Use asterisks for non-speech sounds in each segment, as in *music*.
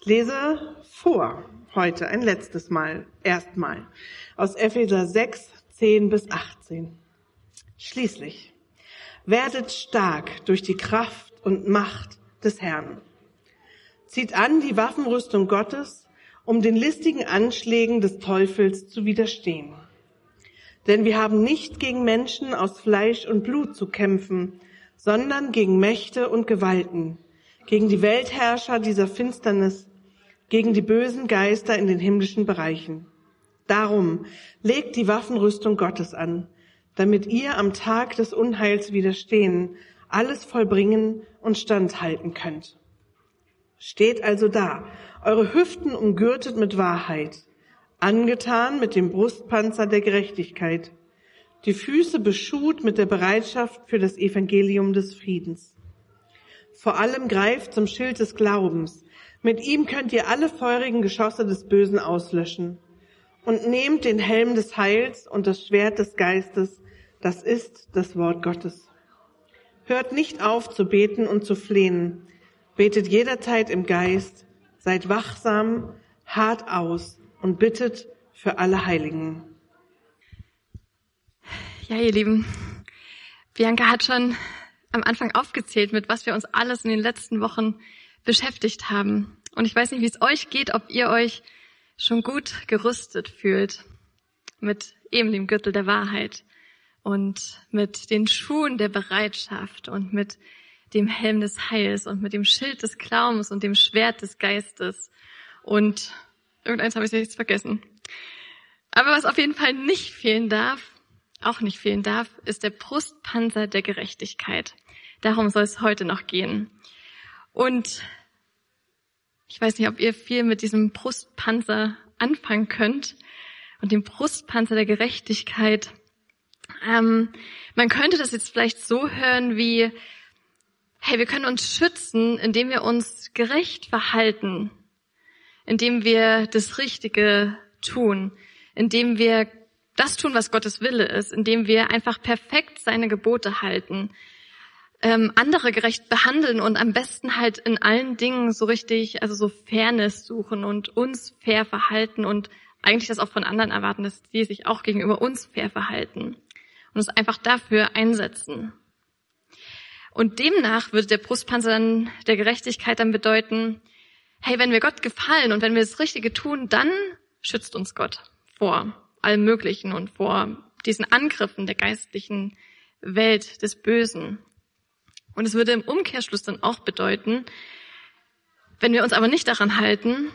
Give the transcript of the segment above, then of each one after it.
Ich lese vor heute ein letztes Mal, erstmal aus Epheser 6, 10 bis 18. Schließlich werdet stark durch die Kraft und Macht des Herrn. Zieht an die Waffenrüstung Gottes, um den listigen Anschlägen des Teufels zu widerstehen. Denn wir haben nicht gegen Menschen aus Fleisch und Blut zu kämpfen, sondern gegen Mächte und Gewalten, gegen die Weltherrscher dieser Finsternis, gegen die bösen Geister in den himmlischen Bereichen. Darum legt die Waffenrüstung Gottes an, damit ihr am Tag des Unheils widerstehen, alles vollbringen und standhalten könnt. Steht also da, eure Hüften umgürtet mit Wahrheit, angetan mit dem Brustpanzer der Gerechtigkeit, die Füße beschut mit der Bereitschaft für das Evangelium des Friedens. Vor allem greift zum Schild des Glaubens. Mit ihm könnt ihr alle feurigen Geschosse des Bösen auslöschen. Und nehmt den Helm des Heils und das Schwert des Geistes, das ist das Wort Gottes. Hört nicht auf zu beten und zu flehen. Betet jederzeit im Geist, seid wachsam, hart aus und bittet für alle Heiligen. Ja, ihr Lieben, Bianca hat schon am Anfang aufgezählt, mit was wir uns alles in den letzten Wochen beschäftigt haben. Und ich weiß nicht, wie es euch geht, ob ihr euch schon gut gerüstet fühlt mit eben dem Gürtel der Wahrheit und mit den Schuhen der Bereitschaft und mit dem Helm des Heils und mit dem Schild des Glaubens und dem Schwert des Geistes. Und irgendeins habe ich jetzt vergessen. Aber was auf jeden Fall nicht fehlen darf, auch nicht fehlen darf, ist der Brustpanzer der Gerechtigkeit. Darum soll es heute noch gehen. Und ich weiß nicht, ob ihr viel mit diesem Brustpanzer anfangen könnt und dem Brustpanzer der Gerechtigkeit. Ähm, man könnte das jetzt vielleicht so hören wie, hey, wir können uns schützen, indem wir uns gerecht verhalten, indem wir das Richtige tun, indem wir das tun, was Gottes Wille ist, indem wir einfach perfekt seine Gebote halten, ähm, andere gerecht behandeln und am besten halt in allen Dingen so richtig, also so Fairness suchen und uns fair verhalten und eigentlich das auch von anderen erwarten, dass die sich auch gegenüber uns fair verhalten und uns einfach dafür einsetzen. Und demnach würde der Brustpanzer dann der Gerechtigkeit dann bedeuten, hey, wenn wir Gott gefallen und wenn wir das Richtige tun, dann schützt uns Gott vor allem Möglichen und vor diesen Angriffen der geistlichen Welt des Bösen. Und es würde im Umkehrschluss dann auch bedeuten, wenn wir uns aber nicht daran halten,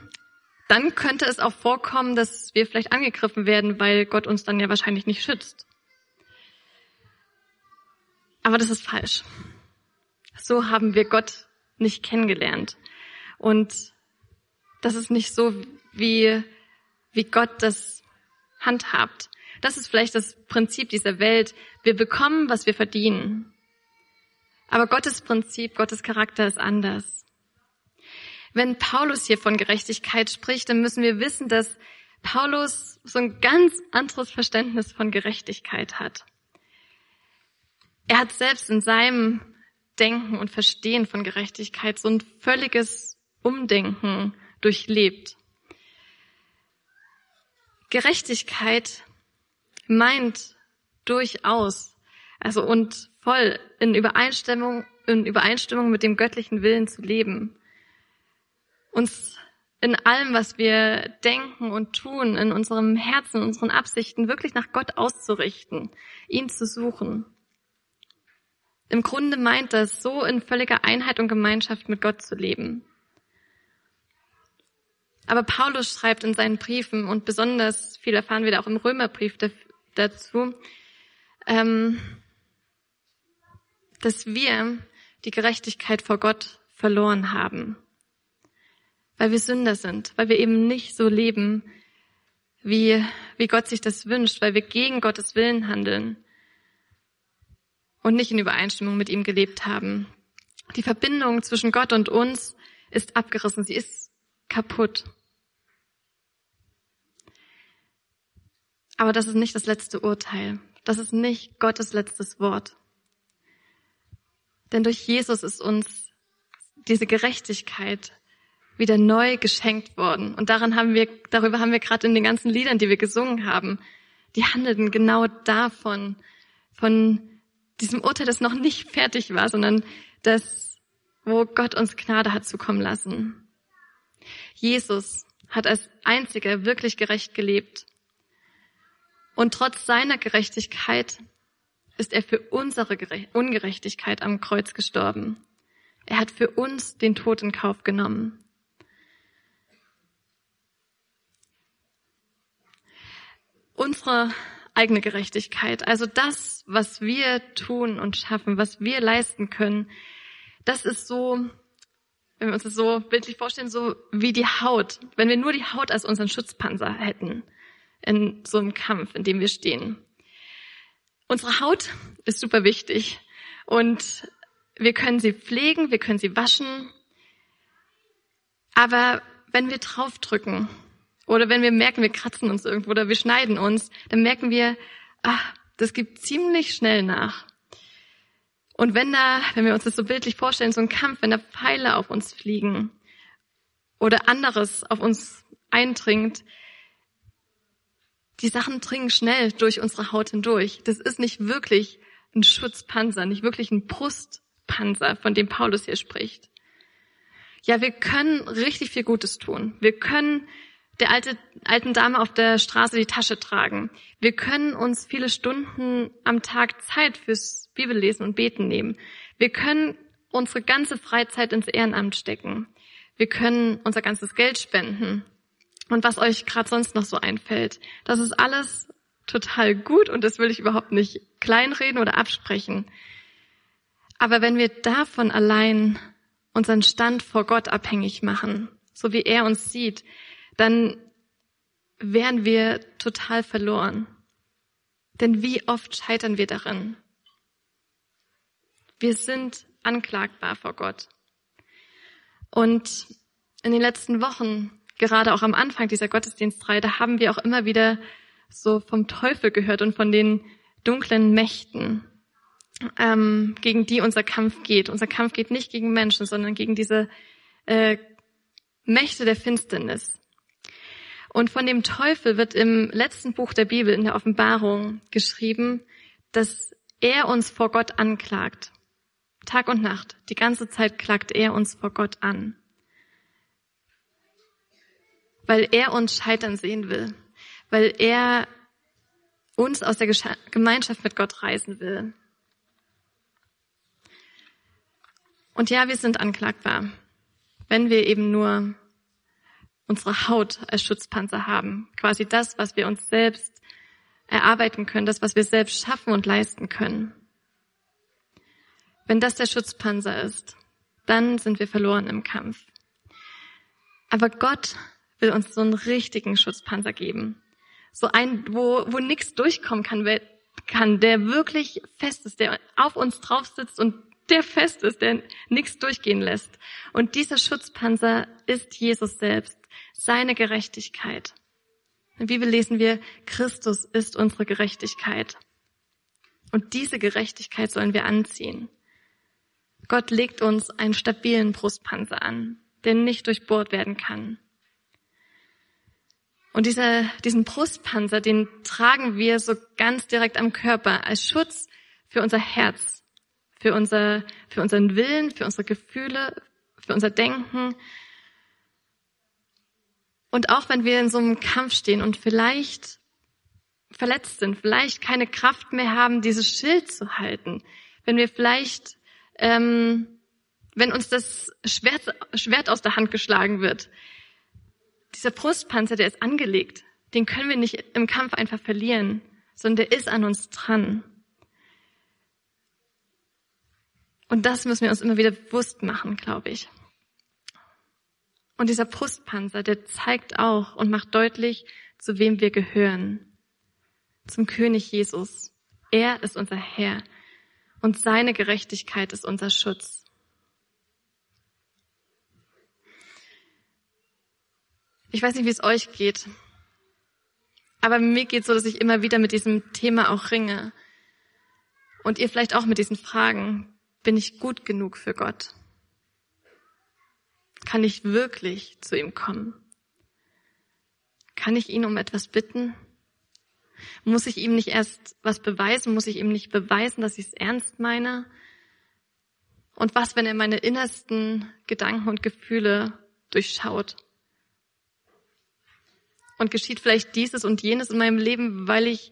dann könnte es auch vorkommen, dass wir vielleicht angegriffen werden, weil Gott uns dann ja wahrscheinlich nicht schützt. Aber das ist falsch. So haben wir Gott nicht kennengelernt. Und das ist nicht so, wie, wie Gott das handhabt. Das ist vielleicht das Prinzip dieser Welt. Wir bekommen, was wir verdienen. Aber Gottes Prinzip, Gottes Charakter ist anders. Wenn Paulus hier von Gerechtigkeit spricht, dann müssen wir wissen, dass Paulus so ein ganz anderes Verständnis von Gerechtigkeit hat. Er hat selbst in seinem Denken und Verstehen von Gerechtigkeit so ein völliges Umdenken durchlebt. Gerechtigkeit meint durchaus, also und voll in Übereinstimmung, in Übereinstimmung mit dem göttlichen Willen zu leben. Uns in allem, was wir denken und tun, in unserem Herzen, unseren Absichten wirklich nach Gott auszurichten, ihn zu suchen. Im Grunde meint das, so in völliger Einheit und Gemeinschaft mit Gott zu leben. Aber Paulus schreibt in seinen Briefen und besonders viel erfahren wir da auch im Römerbrief dazu, ähm, dass wir die Gerechtigkeit vor Gott verloren haben, weil wir Sünder sind, weil wir eben nicht so leben, wie, wie Gott sich das wünscht, weil wir gegen Gottes Willen handeln und nicht in Übereinstimmung mit ihm gelebt haben. Die Verbindung zwischen Gott und uns ist abgerissen, sie ist kaputt. Aber das ist nicht das letzte Urteil. Das ist nicht Gottes letztes Wort. Denn durch Jesus ist uns diese Gerechtigkeit wieder neu geschenkt worden. Und daran haben wir, darüber haben wir gerade in den ganzen Liedern, die wir gesungen haben, die handelten genau davon, von diesem Urteil, das noch nicht fertig war, sondern das, wo Gott uns Gnade hat zukommen lassen. Jesus hat als einziger wirklich gerecht gelebt. Und trotz seiner Gerechtigkeit ist er für unsere Ungerechtigkeit am Kreuz gestorben. Er hat für uns den Tod in Kauf genommen. Unsere eigene Gerechtigkeit, also das, was wir tun und schaffen, was wir leisten können, das ist so, wenn wir uns das so bildlich vorstellen, so wie die Haut. Wenn wir nur die Haut als unseren Schutzpanzer hätten in so einem Kampf, in dem wir stehen. Unsere Haut ist super wichtig und wir können sie pflegen, wir können sie waschen. Aber wenn wir draufdrücken oder wenn wir merken, wir kratzen uns irgendwo oder wir schneiden uns, dann merken wir, ach, das gibt ziemlich schnell nach. Und wenn da, wenn wir uns das so bildlich vorstellen, so ein Kampf, wenn da Pfeile auf uns fliegen oder anderes auf uns eindringt, die Sachen dringen schnell durch unsere Haut hindurch. Das ist nicht wirklich ein Schutzpanzer, nicht wirklich ein Brustpanzer, von dem Paulus hier spricht. Ja, wir können richtig viel Gutes tun. Wir können der alte, alten Dame auf der Straße die Tasche tragen. Wir können uns viele Stunden am Tag Zeit fürs Bibellesen und Beten nehmen. Wir können unsere ganze Freizeit ins Ehrenamt stecken. Wir können unser ganzes Geld spenden. Und was euch gerade sonst noch so einfällt, das ist alles total gut und das will ich überhaupt nicht kleinreden oder absprechen. Aber wenn wir davon allein unseren Stand vor Gott abhängig machen, so wie er uns sieht, dann wären wir total verloren. Denn wie oft scheitern wir darin? Wir sind anklagbar vor Gott. Und in den letzten Wochen, gerade auch am Anfang dieser Gottesdienstreihe, da haben wir auch immer wieder so vom Teufel gehört und von den dunklen Mächten, ähm, gegen die unser Kampf geht. Unser Kampf geht nicht gegen Menschen, sondern gegen diese äh, Mächte der Finsternis. Und von dem Teufel wird im letzten Buch der Bibel, in der Offenbarung, geschrieben, dass er uns vor Gott anklagt. Tag und Nacht, die ganze Zeit klagt er uns vor Gott an. Weil er uns scheitern sehen will. Weil er uns aus der Gemeinschaft mit Gott reisen will. Und ja, wir sind anklagbar, wenn wir eben nur unsere Haut als Schutzpanzer haben. Quasi das, was wir uns selbst erarbeiten können, das, was wir selbst schaffen und leisten können. Wenn das der Schutzpanzer ist, dann sind wir verloren im Kampf. Aber Gott will uns so einen richtigen Schutzpanzer geben. So ein, wo, wo nichts durchkommen kann, kann, der wirklich fest ist, der auf uns drauf sitzt und der fest ist, der nichts durchgehen lässt. Und dieser Schutzpanzer ist Jesus selbst seine Gerechtigkeit. In der Bibel lesen wir, Christus ist unsere Gerechtigkeit. Und diese Gerechtigkeit sollen wir anziehen. Gott legt uns einen stabilen Brustpanzer an, der nicht durchbohrt werden kann. Und dieser, diesen Brustpanzer, den tragen wir so ganz direkt am Körper als Schutz für unser Herz, für unser, für unseren Willen, für unsere Gefühle, für unser Denken, und auch wenn wir in so einem Kampf stehen und vielleicht verletzt sind, vielleicht keine Kraft mehr haben, dieses Schild zu halten, wenn wir vielleicht, ähm, wenn uns das Schwert, Schwert aus der Hand geschlagen wird, dieser Brustpanzer, der ist angelegt, den können wir nicht im Kampf einfach verlieren, sondern der ist an uns dran. Und das müssen wir uns immer wieder bewusst machen, glaube ich. Und dieser Brustpanzer, der zeigt auch und macht deutlich, zu wem wir gehören. Zum König Jesus. Er ist unser Herr und seine Gerechtigkeit ist unser Schutz. Ich weiß nicht, wie es euch geht, aber mir geht so, dass ich immer wieder mit diesem Thema auch ringe. Und ihr vielleicht auch mit diesen Fragen. Bin ich gut genug für Gott? Kann ich wirklich zu ihm kommen? Kann ich ihn um etwas bitten? Muss ich ihm nicht erst was beweisen? Muss ich ihm nicht beweisen, dass ich es ernst meine? Und was, wenn er meine innersten Gedanken und Gefühle durchschaut? Und geschieht vielleicht dieses und jenes in meinem Leben, weil ich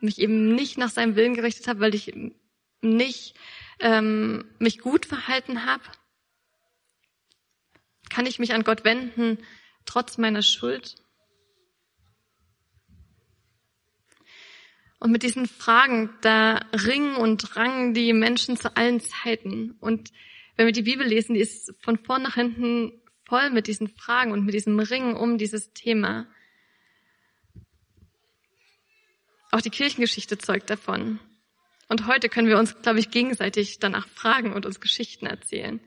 mich eben nicht nach seinem Willen gerichtet habe, weil ich nicht ähm, mich gut verhalten habe? Kann ich mich an Gott wenden, trotz meiner Schuld? Und mit diesen Fragen, da ringen und rangen die Menschen zu allen Zeiten. Und wenn wir die Bibel lesen, die ist von vorn nach hinten voll mit diesen Fragen und mit diesem Ringen um dieses Thema. Auch die Kirchengeschichte zeugt davon. Und heute können wir uns, glaube ich, gegenseitig danach fragen und uns Geschichten erzählen.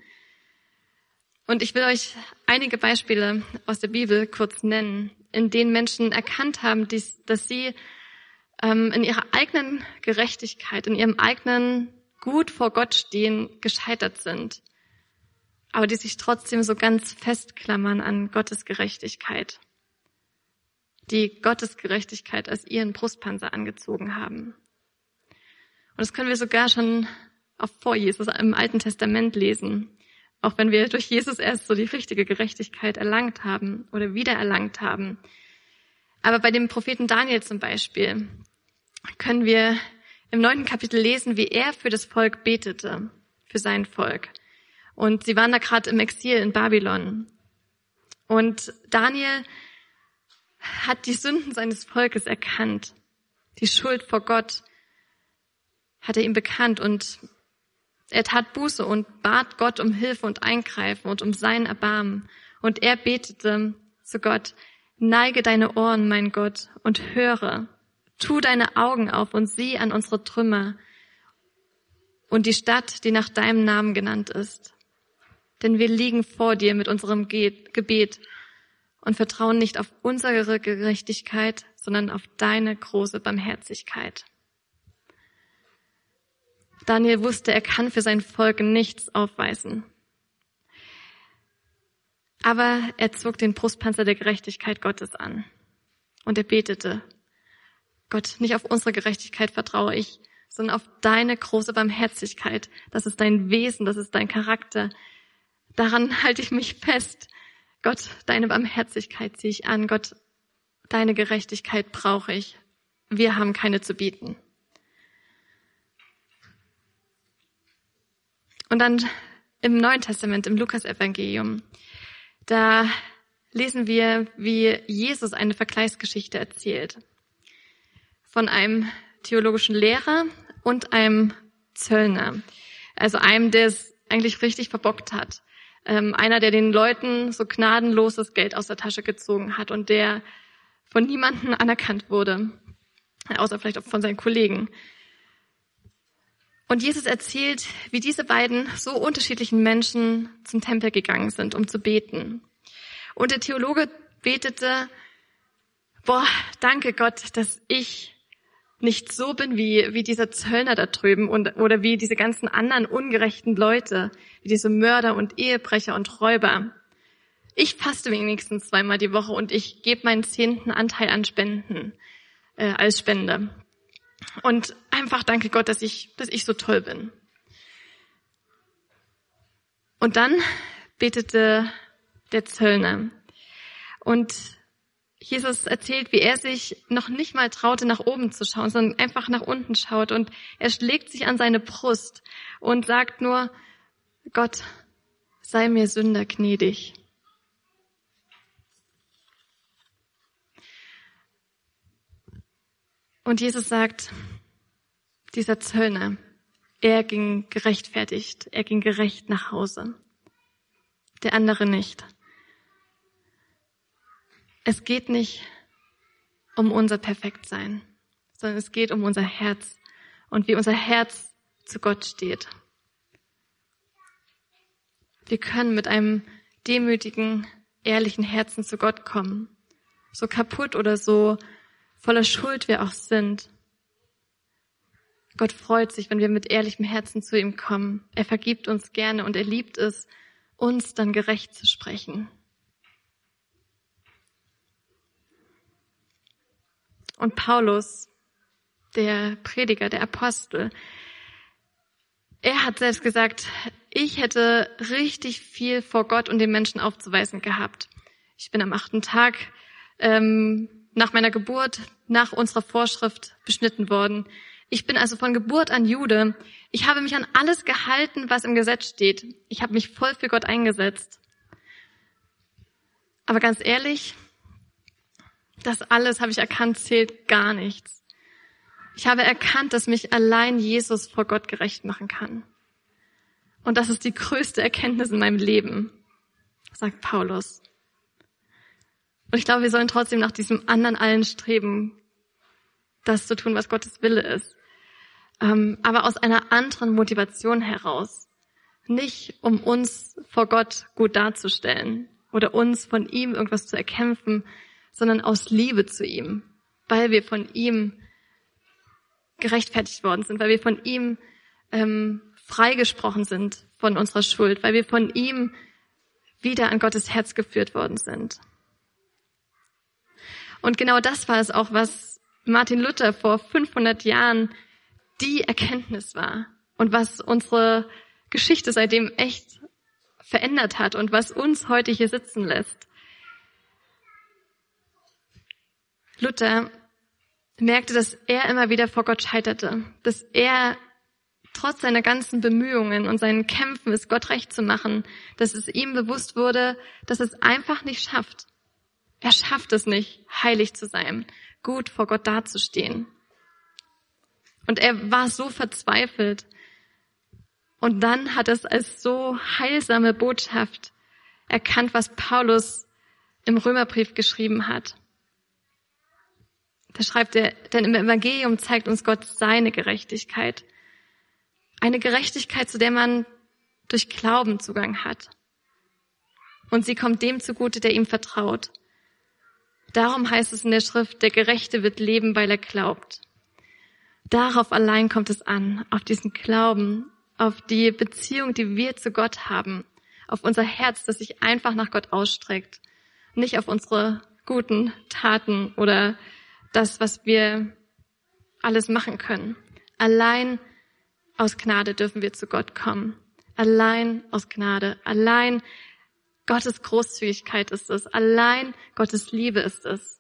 Und ich will euch einige Beispiele aus der Bibel kurz nennen, in denen Menschen erkannt haben, dass sie ähm, in ihrer eigenen Gerechtigkeit, in ihrem eigenen Gut vor Gott stehen, gescheitert sind, aber die sich trotzdem so ganz festklammern an Gottes Gerechtigkeit, die Gottes Gerechtigkeit als ihren Brustpanzer angezogen haben. Und das können wir sogar schon auch vor Jesus im Alten Testament lesen, auch wenn wir durch Jesus erst so die richtige Gerechtigkeit erlangt haben oder wiedererlangt haben. Aber bei dem Propheten Daniel zum Beispiel, können wir im neunten Kapitel lesen, wie er für das Volk betete, für sein Volk. Und sie waren da gerade im Exil in Babylon. Und Daniel hat die Sünden seines Volkes erkannt. Die Schuld vor Gott hat er ihm bekannt und er tat Buße und bat Gott um Hilfe und Eingreifen und um sein Erbarmen. Und er betete zu Gott, neige deine Ohren, mein Gott, und höre. Tu deine Augen auf und sieh an unsere Trümmer und die Stadt, die nach deinem Namen genannt ist. Denn wir liegen vor dir mit unserem Gebet und vertrauen nicht auf unsere Gerechtigkeit, sondern auf deine große Barmherzigkeit. Daniel wusste, er kann für sein Volk nichts aufweisen. Aber er zog den Brustpanzer der Gerechtigkeit Gottes an und er betete, Gott, nicht auf unsere Gerechtigkeit vertraue ich, sondern auf deine große Barmherzigkeit. Das ist dein Wesen, das ist dein Charakter. Daran halte ich mich fest. Gott, deine Barmherzigkeit ziehe ich an. Gott, deine Gerechtigkeit brauche ich. Wir haben keine zu bieten. Und dann im Neuen Testament, im Lukas-Evangelium, da lesen wir, wie Jesus eine Vergleichsgeschichte erzählt von einem theologischen Lehrer und einem Zöllner. Also einem, der es eigentlich richtig verbockt hat. Ähm, einer, der den Leuten so gnadenlos das Geld aus der Tasche gezogen hat und der von niemandem *laughs* anerkannt wurde, außer vielleicht auch von seinen Kollegen. Und Jesus erzählt, wie diese beiden so unterschiedlichen Menschen zum Tempel gegangen sind, um zu beten. Und der Theologe betete, boah, danke Gott, dass ich nicht so bin wie, wie dieser Zöllner da drüben und, oder wie diese ganzen anderen ungerechten Leute, wie diese Mörder und Ehebrecher und Räuber. Ich faste wenigstens zweimal die Woche und ich gebe meinen zehnten Anteil an Spenden äh, als Spende. Und einfach danke Gott, dass ich, dass ich so toll bin. Und dann betete der Zöllner. Und Jesus erzählt, wie er sich noch nicht mal traute, nach oben zu schauen, sondern einfach nach unten schaut und er schlägt sich an seine Brust und sagt nur, Gott, sei mir Sünder gnädig. Und Jesus sagt, dieser Zöllner, er ging gerechtfertigt, er ging gerecht nach Hause, der andere nicht. Es geht nicht um unser Perfektsein, sondern es geht um unser Herz und wie unser Herz zu Gott steht. Wir können mit einem demütigen, ehrlichen Herzen zu Gott kommen, so kaputt oder so voller Schuld wir auch sind. Gott freut sich, wenn wir mit ehrlichem Herzen zu ihm kommen. Er vergibt uns gerne und er liebt es, uns dann gerecht zu sprechen. Und Paulus, der Prediger, der Apostel, er hat selbst gesagt, ich hätte richtig viel vor Gott und den Menschen aufzuweisen gehabt. Ich bin am achten Tag ähm, nach meiner Geburt, nach unserer Vorschrift beschnitten worden. Ich bin also von Geburt an Jude. Ich habe mich an alles gehalten, was im Gesetz steht. Ich habe mich voll für Gott eingesetzt. Aber ganz ehrlich, das alles habe ich erkannt, zählt gar nichts. Ich habe erkannt, dass mich allein Jesus vor Gott gerecht machen kann. Und das ist die größte Erkenntnis in meinem Leben, sagt Paulus. Und ich glaube, wir sollen trotzdem nach diesem anderen allen streben, das zu tun, was Gottes Wille ist. Ähm, aber aus einer anderen Motivation heraus. Nicht um uns vor Gott gut darzustellen oder uns von ihm irgendwas zu erkämpfen, sondern aus Liebe zu ihm, weil wir von ihm gerechtfertigt worden sind, weil wir von ihm ähm, freigesprochen sind von unserer Schuld, weil wir von ihm wieder an Gottes Herz geführt worden sind. Und genau das war es auch, was Martin Luther vor 500 Jahren die Erkenntnis war und was unsere Geschichte seitdem echt verändert hat und was uns heute hier sitzen lässt. Luther merkte, dass er immer wieder vor Gott scheiterte, dass er trotz seiner ganzen Bemühungen und seinen Kämpfen, es Gott recht zu machen, dass es ihm bewusst wurde, dass es einfach nicht schafft. Er schafft es nicht, heilig zu sein, gut vor Gott dazustehen. Und er war so verzweifelt. Und dann hat es als so heilsame Botschaft erkannt, was Paulus im Römerbrief geschrieben hat. Da schreibt er, denn im Evangelium zeigt uns Gott seine Gerechtigkeit. Eine Gerechtigkeit, zu der man durch Glauben Zugang hat. Und sie kommt dem zugute, der ihm vertraut. Darum heißt es in der Schrift, der Gerechte wird leben, weil er glaubt. Darauf allein kommt es an, auf diesen Glauben, auf die Beziehung, die wir zu Gott haben, auf unser Herz, das sich einfach nach Gott ausstreckt, nicht auf unsere guten Taten oder das, was wir alles machen können. Allein aus Gnade dürfen wir zu Gott kommen. Allein aus Gnade. Allein Gottes Großzügigkeit ist es. Allein Gottes Liebe ist es.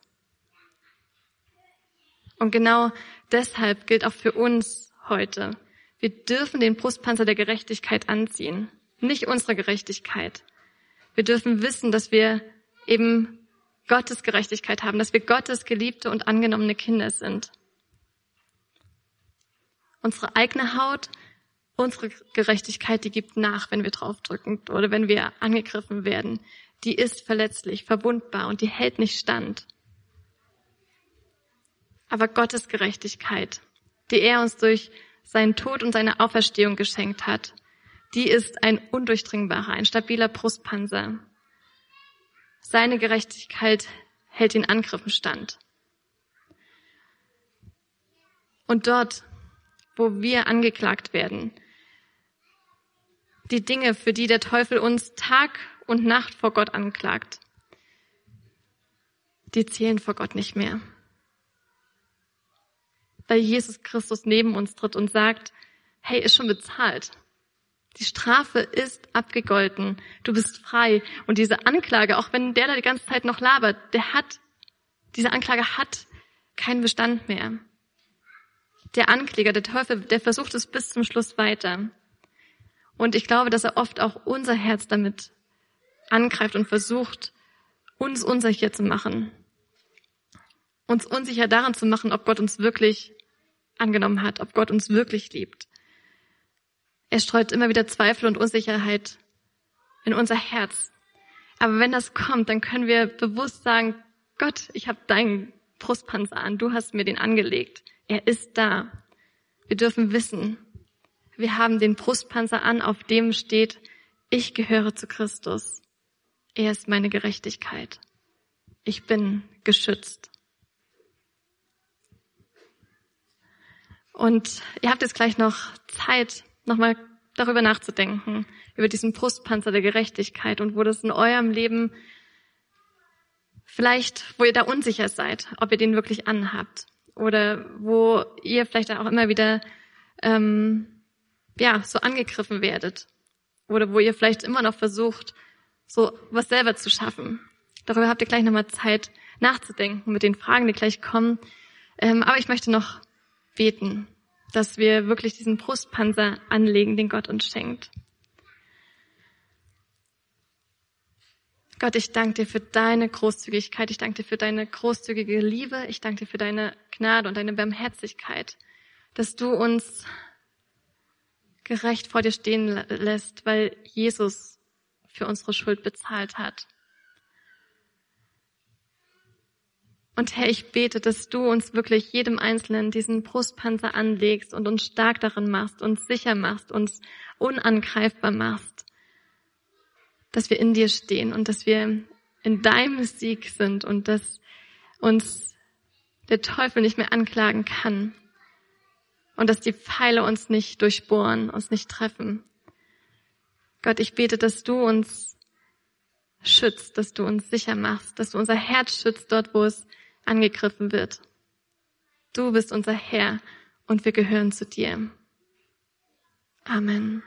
Und genau deshalb gilt auch für uns heute, wir dürfen den Brustpanzer der Gerechtigkeit anziehen, nicht unsere Gerechtigkeit. Wir dürfen wissen, dass wir eben Gottes Gerechtigkeit haben, dass wir Gottes geliebte und angenommene Kinder sind. Unsere eigene Haut Unsere Gerechtigkeit, die gibt nach, wenn wir draufdrücken oder wenn wir angegriffen werden. Die ist verletzlich, verwundbar und die hält nicht stand. Aber Gottes Gerechtigkeit, die er uns durch seinen Tod und seine Auferstehung geschenkt hat, die ist ein undurchdringbarer, ein stabiler Brustpanzer. Seine Gerechtigkeit hält den Angriffen stand. Und dort, wo wir angeklagt werden, die Dinge, für die der Teufel uns Tag und Nacht vor Gott anklagt, die zählen vor Gott nicht mehr. Weil Jesus Christus neben uns tritt und sagt, hey, ist schon bezahlt. Die Strafe ist abgegolten. Du bist frei. Und diese Anklage, auch wenn der da die ganze Zeit noch labert, der hat, diese Anklage hat keinen Bestand mehr. Der Ankläger, der Teufel, der versucht es bis zum Schluss weiter. Und ich glaube, dass er oft auch unser Herz damit angreift und versucht, uns unsicher zu machen. Uns unsicher daran zu machen, ob Gott uns wirklich angenommen hat, ob Gott uns wirklich liebt. Er streut immer wieder Zweifel und Unsicherheit in unser Herz. Aber wenn das kommt, dann können wir bewusst sagen, Gott, ich habe deinen Brustpanzer an, du hast mir den angelegt. Er ist da. Wir dürfen wissen, wir haben den Brustpanzer an, auf dem steht, ich gehöre zu Christus. Er ist meine Gerechtigkeit. Ich bin geschützt. Und ihr habt jetzt gleich noch Zeit, nochmal darüber nachzudenken, über diesen Brustpanzer der Gerechtigkeit und wo das in eurem Leben vielleicht, wo ihr da unsicher seid, ob ihr den wirklich anhabt oder wo ihr vielleicht auch immer wieder ähm, ja so angegriffen werdet oder wo ihr vielleicht immer noch versucht, so was selber zu schaffen. Darüber habt ihr gleich nochmal Zeit nachzudenken mit den Fragen, die gleich kommen. Ähm, aber ich möchte noch beten, dass wir wirklich diesen Brustpanzer anlegen, den Gott uns schenkt. Gott, ich danke dir für deine Großzügigkeit. Ich danke dir für deine großzügige Liebe. Ich danke dir für deine Gnade und deine Barmherzigkeit, dass du uns gerecht vor dir stehen lässt, weil Jesus für unsere Schuld bezahlt hat. Und Herr, ich bete, dass du uns wirklich jedem Einzelnen diesen Brustpanzer anlegst und uns stark darin machst, uns sicher machst, uns unangreifbar machst dass wir in dir stehen und dass wir in deinem Sieg sind und dass uns der Teufel nicht mehr anklagen kann und dass die Pfeile uns nicht durchbohren, uns nicht treffen. Gott, ich bete, dass du uns schützt, dass du uns sicher machst, dass du unser Herz schützt dort, wo es angegriffen wird. Du bist unser Herr und wir gehören zu dir. Amen.